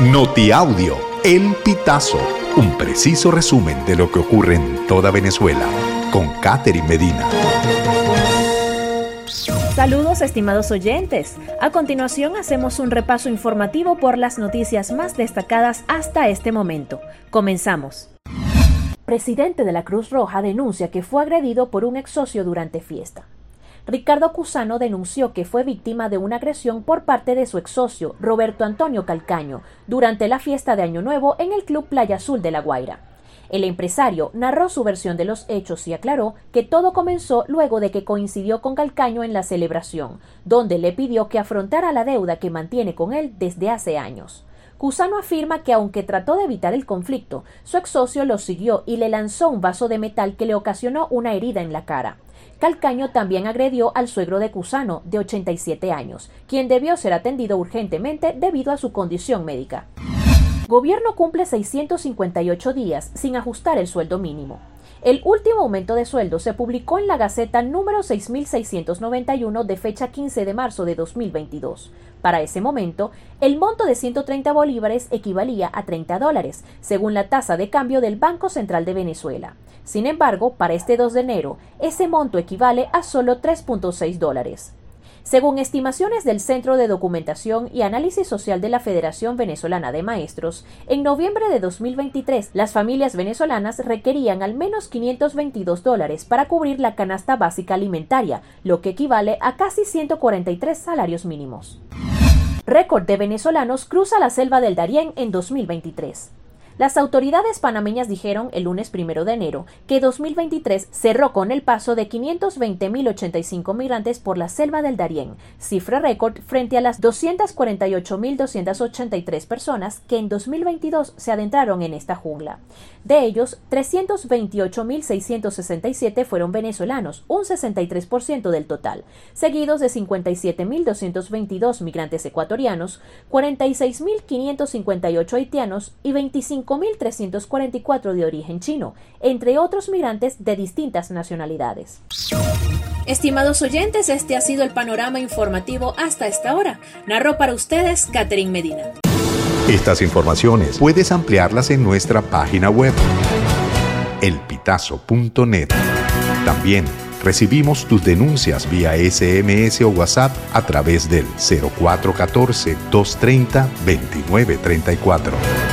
Notiaudio, El Pitazo, un preciso resumen de lo que ocurre en toda Venezuela, con Catherine Medina. Saludos estimados oyentes. A continuación hacemos un repaso informativo por las noticias más destacadas hasta este momento. Comenzamos. Presidente de la Cruz Roja denuncia que fue agredido por un ex socio durante fiesta. Ricardo Cusano denunció que fue víctima de una agresión por parte de su ex socio, Roberto Antonio Calcaño, durante la fiesta de Año Nuevo en el Club Playa Azul de La Guaira. El empresario narró su versión de los hechos y aclaró que todo comenzó luego de que coincidió con Calcaño en la celebración, donde le pidió que afrontara la deuda que mantiene con él desde hace años. Cusano afirma que aunque trató de evitar el conflicto, su ex socio lo siguió y le lanzó un vaso de metal que le ocasionó una herida en la cara. Calcaño también agredió al suegro de Cusano, de 87 años, quien debió ser atendido urgentemente debido a su condición médica. Gobierno cumple 658 días sin ajustar el sueldo mínimo. El último aumento de sueldo se publicó en la Gaceta número 6691 de fecha 15 de marzo de 2022. Para ese momento, el monto de 130 bolívares equivalía a 30 dólares, según la tasa de cambio del Banco Central de Venezuela. Sin embargo, para este 2 de enero, ese monto equivale a solo 3.6 dólares. Según estimaciones del Centro de Documentación y Análisis Social de la Federación Venezolana de Maestros, en noviembre de 2023 las familias venezolanas requerían al menos 522 dólares para cubrir la canasta básica alimentaria, lo que equivale a casi 143 salarios mínimos. Récord de venezolanos cruza la selva del Darién en 2023. Las autoridades panameñas dijeron el lunes primero de enero que 2023 cerró con el paso de 520.085 migrantes por la selva del Darién, cifra récord frente a las 248.283 personas que en 2022 se adentraron en esta jungla. De ellos, 328.667 fueron venezolanos, un 63% del total, seguidos de 57.222 migrantes ecuatorianos, 46.558 haitianos y 25 5.344 de origen chino, entre otros migrantes de distintas nacionalidades. Estimados oyentes, este ha sido el panorama informativo hasta esta hora. Narró para ustedes Catherine Medina. Estas informaciones puedes ampliarlas en nuestra página web, elpitazo.net. También recibimos tus denuncias vía SMS o WhatsApp a través del 0414 230 2934.